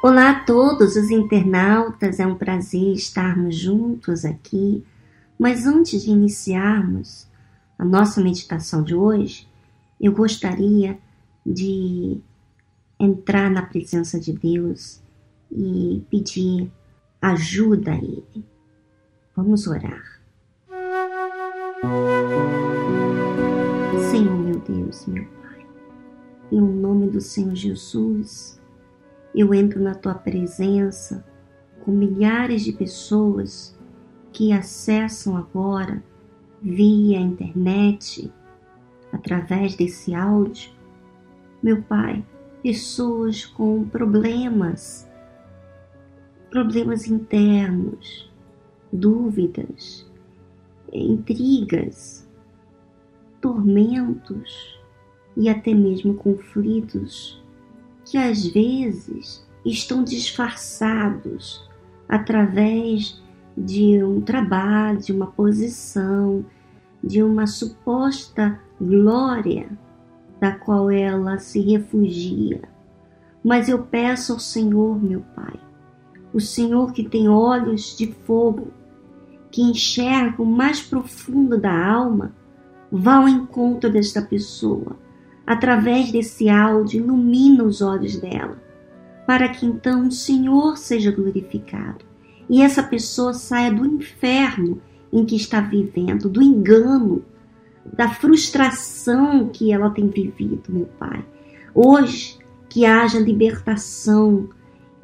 Olá a todos os internautas, é um prazer estarmos juntos aqui. Mas antes de iniciarmos a nossa meditação de hoje, eu gostaria de entrar na presença de Deus e pedir ajuda a Ele. Vamos orar. Senhor meu Deus, meu Pai, em nome do Senhor Jesus, eu entro na tua presença com milhares de pessoas que acessam agora via internet, através desse áudio. Meu Pai, pessoas com problemas, problemas internos, dúvidas, intrigas, tormentos e até mesmo conflitos que às vezes estão disfarçados através de um trabalho, de uma posição, de uma suposta glória da qual ela se refugia. Mas eu peço ao Senhor, meu Pai, o Senhor que tem olhos de fogo, que enxerga o mais profundo da alma, vá ao encontro desta pessoa através desse áudio, ilumina os olhos dela, para que então o Senhor seja glorificado e essa pessoa saia do inferno em que está vivendo, do engano, da frustração que ela tem vivido, meu Pai. Hoje, que haja libertação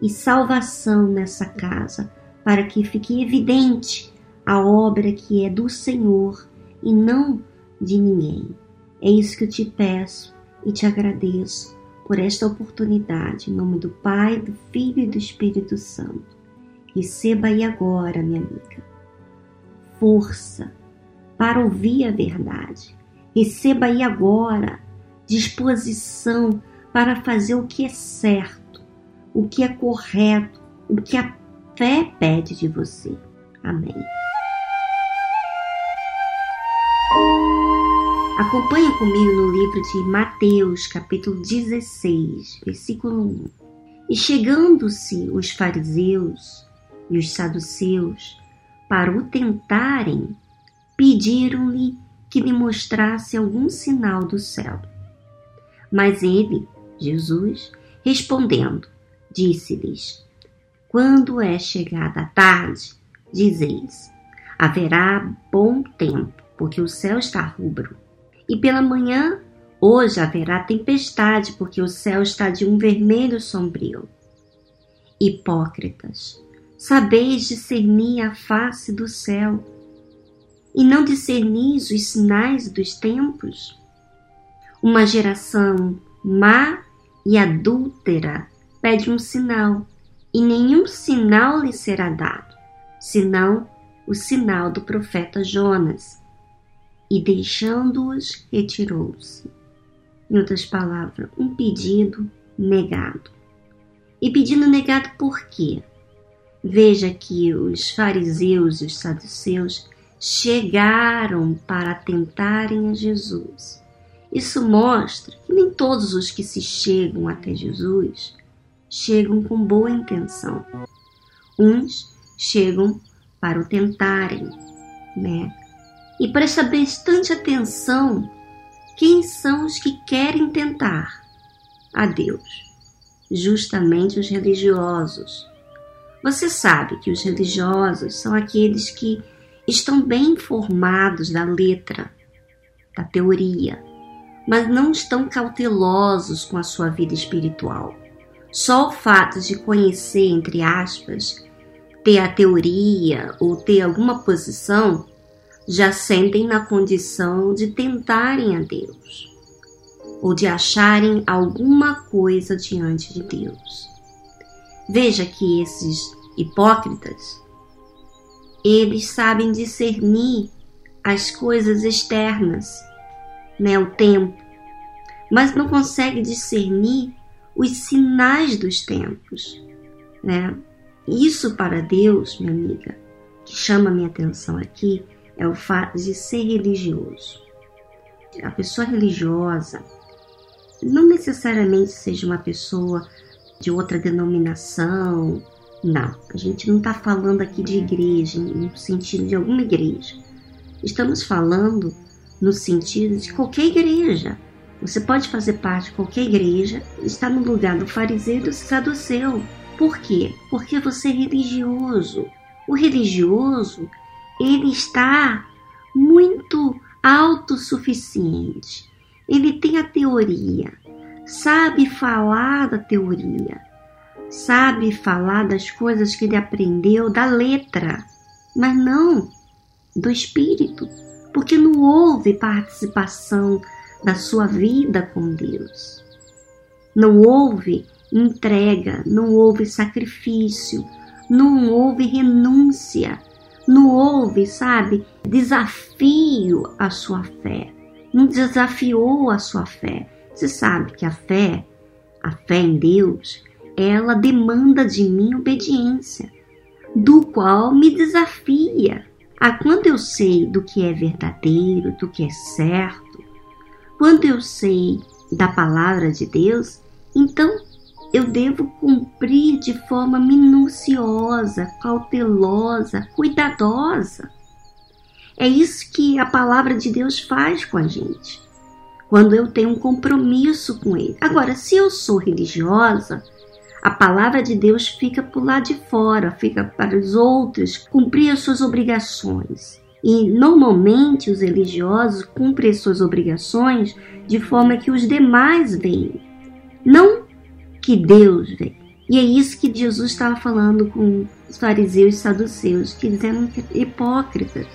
e salvação nessa casa, para que fique evidente a obra que é do Senhor e não de ninguém. É isso que eu te peço e te agradeço por esta oportunidade, em nome do Pai, do Filho e do Espírito Santo. Receba aí agora, minha amiga, força para ouvir a verdade. Receba aí agora disposição para fazer o que é certo, o que é correto, o que a fé pede de você. Amém. Acompanhe comigo no livro de Mateus, capítulo 16, versículo 1. E chegando-se os fariseus e os saduceus para o tentarem, pediram-lhe que lhe mostrasse algum sinal do céu. Mas ele, Jesus, respondendo, disse-lhes: Quando é chegada a tarde, dizeis: haverá bom tempo, porque o céu está rubro e pela manhã, hoje haverá tempestade, porque o céu está de um vermelho sombrio. Hipócritas, sabeis discernir a face do céu, e não discernis os sinais dos tempos? Uma geração má e adúltera pede um sinal, e nenhum sinal lhe será dado, senão o sinal do profeta Jonas e deixando-os, retirou-se. Em outras palavras, um pedido negado. E pedido negado por quê? Veja que os fariseus e os saduceus chegaram para tentarem a Jesus. Isso mostra que nem todos os que se chegam até Jesus chegam com boa intenção. Uns chegam para o tentarem, né? E presta bastante atenção quem são os que querem tentar a Deus. Justamente os religiosos. Você sabe que os religiosos são aqueles que estão bem informados da letra, da teoria, mas não estão cautelosos com a sua vida espiritual. Só o fato de conhecer, entre aspas, ter a teoria ou ter alguma posição já sentem na condição de tentarem a Deus ou de acharem alguma coisa diante de Deus. Veja que esses hipócritas, eles sabem discernir as coisas externas, né, o tempo, mas não conseguem discernir os sinais dos tempos, né? Isso para Deus, minha amiga, que chama minha atenção aqui, é o fato de ser religioso. A pessoa religiosa não necessariamente seja uma pessoa de outra denominação. Não, a gente não está falando aqui de igreja, no sentido de alguma igreja. Estamos falando no sentido de qualquer igreja. Você pode fazer parte de qualquer igreja, está no lugar do fariseu e do saduceu. Por quê? Porque você é religioso. O religioso, ele está muito autossuficiente. Ele tem a teoria, sabe falar da teoria, sabe falar das coisas que ele aprendeu da letra, mas não do espírito, porque não houve participação da sua vida com Deus. Não houve entrega, não houve sacrifício, não houve renúncia, não houve, sabe, desafio à sua fé, não desafiou a sua fé. Você sabe que a fé, a fé em Deus, ela demanda de mim obediência, do qual me desafia. Ah, quando eu sei do que é verdadeiro, do que é certo, quando eu sei da palavra de Deus, então eu devo cumprir de forma minuciosa, cautelosa, cuidadosa. É isso que a palavra de Deus faz com a gente. Quando eu tenho um compromisso com Ele. Agora, se eu sou religiosa, a palavra de Deus fica por lá de fora, fica para os outros cumprir as suas obrigações. E normalmente os religiosos cumprem suas obrigações de forma que os demais veem, não que Deus vê. E é isso que Jesus estava falando com os fariseus e saduceus, que eles eram hipócritas.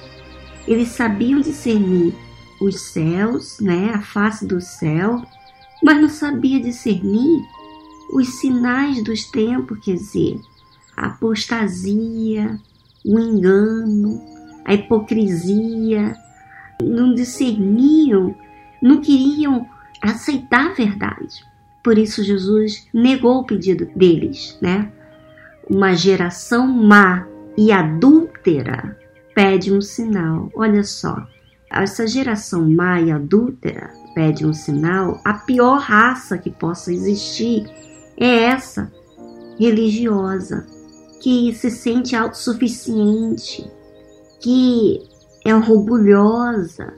Eles sabiam discernir os céus, né, a face do céu, mas não sabia discernir os sinais dos tempos, quer dizer, a apostasia, o engano, a hipocrisia, não discerniam, não queriam aceitar a verdade. Por isso Jesus negou o pedido deles, né? Uma geração má e adúltera pede um sinal. Olha só, essa geração má e adúltera pede um sinal. A pior raça que possa existir é essa religiosa, que se sente autossuficiente, que é orgulhosa,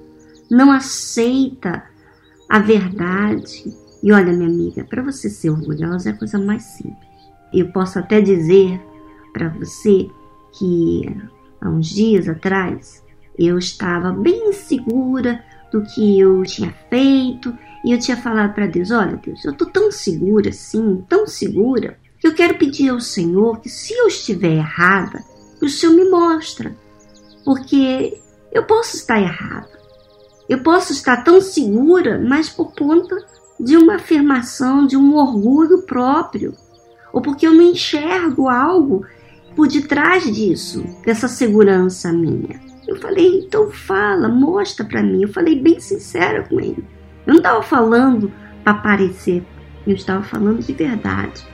não aceita a verdade. E olha, minha amiga, para você ser orgulhosa é a coisa mais simples. Eu posso até dizer para você que há uns dias atrás eu estava bem segura do que eu tinha feito e eu tinha falado para Deus: Olha, Deus, eu estou tão segura assim, tão segura, que eu quero pedir ao Senhor que se eu estiver errada, o Senhor me mostra porque eu posso estar errada. Eu posso estar tão segura, mas por conta de uma afirmação, de um orgulho próprio, ou porque eu não enxergo algo por detrás disso, dessa segurança minha. Eu falei, então fala, mostra para mim. Eu falei bem sincera com ele. Eu não estava falando para parecer, eu estava falando de verdade.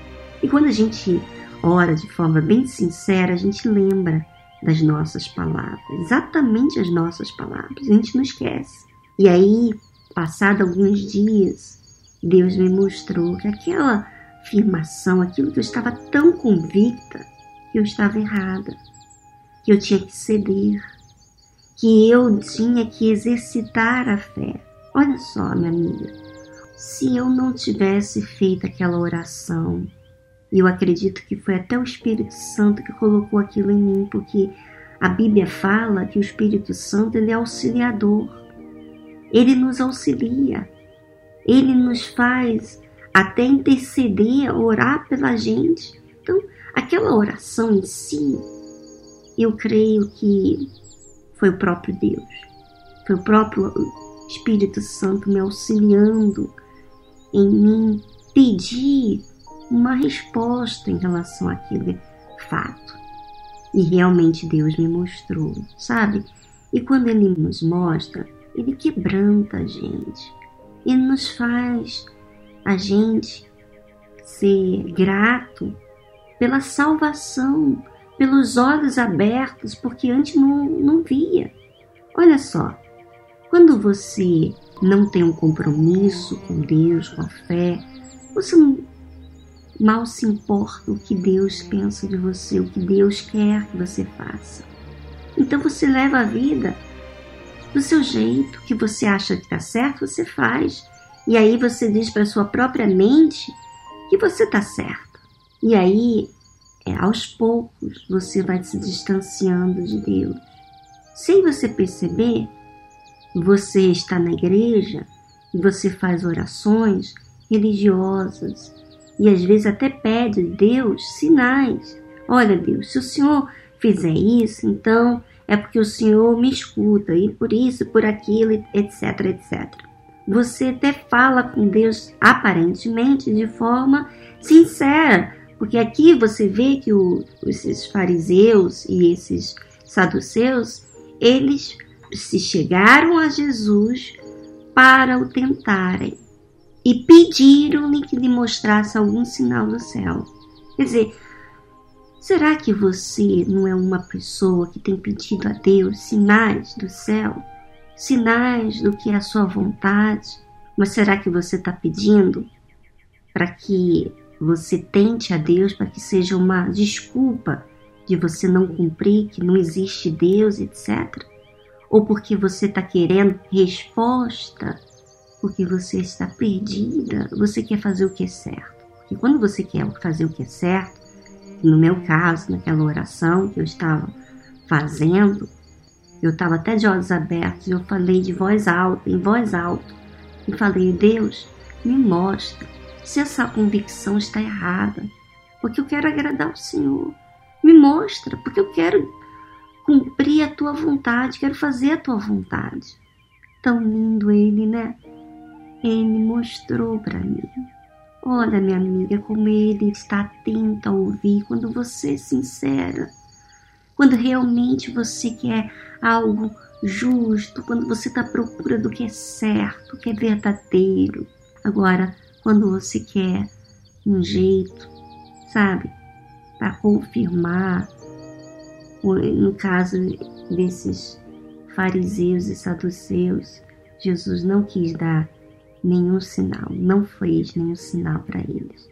E quando a gente ora de forma bem sincera, a gente lembra das nossas palavras, exatamente as nossas palavras. A gente não esquece. E aí, passado alguns dias, Deus me mostrou que aquela afirmação, aquilo que eu estava tão convicta, que eu estava errada, que eu tinha que ceder, que eu tinha que exercitar a fé. Olha só, minha amiga, se eu não tivesse feito aquela oração, eu acredito que foi até o Espírito Santo que colocou aquilo em mim, porque a Bíblia fala que o Espírito Santo ele é auxiliador. Ele nos auxilia. Ele nos faz até interceder, orar pela gente. Então, aquela oração em si, eu creio que foi o próprio Deus. Foi o próprio Espírito Santo me auxiliando em mim pedir uma resposta em relação àquele fato. E realmente Deus me mostrou, sabe? E quando Ele nos mostra, Ele quebranta a gente. Ele nos faz a gente ser grato pela salvação, pelos olhos abertos, porque antes não, não via. Olha só, quando você não tem um compromisso com Deus, com a fé, você não mal se importa o que Deus pensa de você, o que Deus quer que você faça. Então você leva a vida do seu jeito, que você acha que está certo, você faz. E aí você diz para sua própria mente que você está certo. E aí, é, aos poucos, você vai se distanciando de Deus. Sem você perceber, você está na igreja e você faz orações religiosas e às vezes até pede a Deus sinais. Olha, Deus, se o Senhor fizer isso, então é porque o Senhor me escuta e por isso, por aquilo, etc, etc. Você até fala com Deus aparentemente de forma sincera, porque aqui você vê que o, esses fariseus e esses saduceus, eles se chegaram a Jesus para o tentarem e pediram-lhe que lhe mostrasse algum sinal do céu. Quer dizer, será que você não é uma pessoa que tem pedido a Deus sinais do céu? Sinais do que é a sua vontade? Mas será que você está pedindo para que você tente a Deus para que seja uma desculpa de você não cumprir, que não existe Deus, etc? Ou porque você está querendo resposta porque você está perdida, você quer fazer o que é certo. Porque quando você quer fazer o que é certo, no meu caso, naquela oração que eu estava fazendo, eu estava até de olhos abertos, eu falei de voz alta, em voz alta, e falei: Deus, me mostra se essa convicção está errada, porque eu quero agradar o Senhor. Me mostra, porque eu quero cumprir a tua vontade, quero fazer a tua vontade. Tão lindo ele, né? Ele mostrou para mim. Olha, minha amiga, como ele está atento a ouvir quando você é sincera, quando realmente você quer algo justo, quando você está à procura do que é certo, que é verdadeiro. Agora, quando você quer um jeito, sabe, para confirmar, no caso desses fariseus e saduceus, Jesus não quis dar nenhum sinal, não fez nenhum sinal para eles.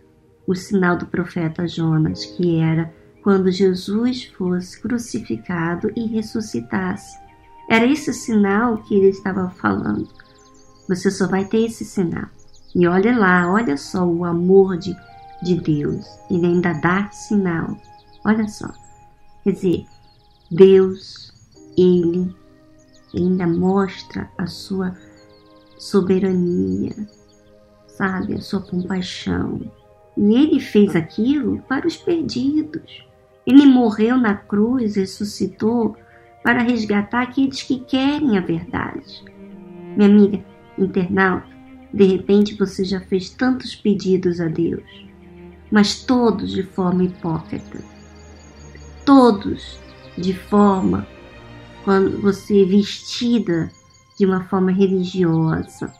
O sinal do profeta Jonas, que era quando Jesus fosse crucificado e ressuscitasse. Era esse sinal que ele estava falando. Você só vai ter esse sinal. E olha lá, olha só o amor de, de Deus. Ele ainda dá sinal. Olha só. Quer dizer, Deus, ele ainda mostra a sua soberania, sabe, a sua compaixão. E ele fez aquilo para os perdidos. Ele morreu na cruz, ressuscitou para resgatar aqueles que querem a verdade. Minha amiga internauta, de repente você já fez tantos pedidos a Deus, mas todos de forma hipócrita. Todos de forma quando você vestida de uma forma religiosa.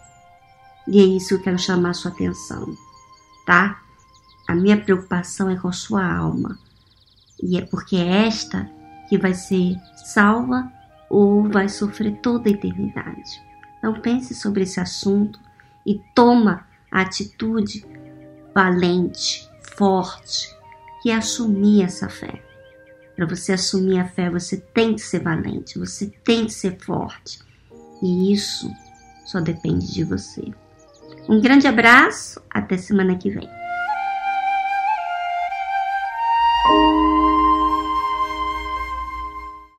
E é isso que eu quero chamar a sua atenção, tá? A minha preocupação é com a sua alma. E é porque é esta que vai ser salva ou vai sofrer toda a eternidade. Então pense sobre esse assunto e toma a atitude valente, forte, que é assumir essa fé. Para você assumir a fé, você tem que ser valente, você tem que ser forte, e isso só depende de você. Um grande abraço, até semana que vem.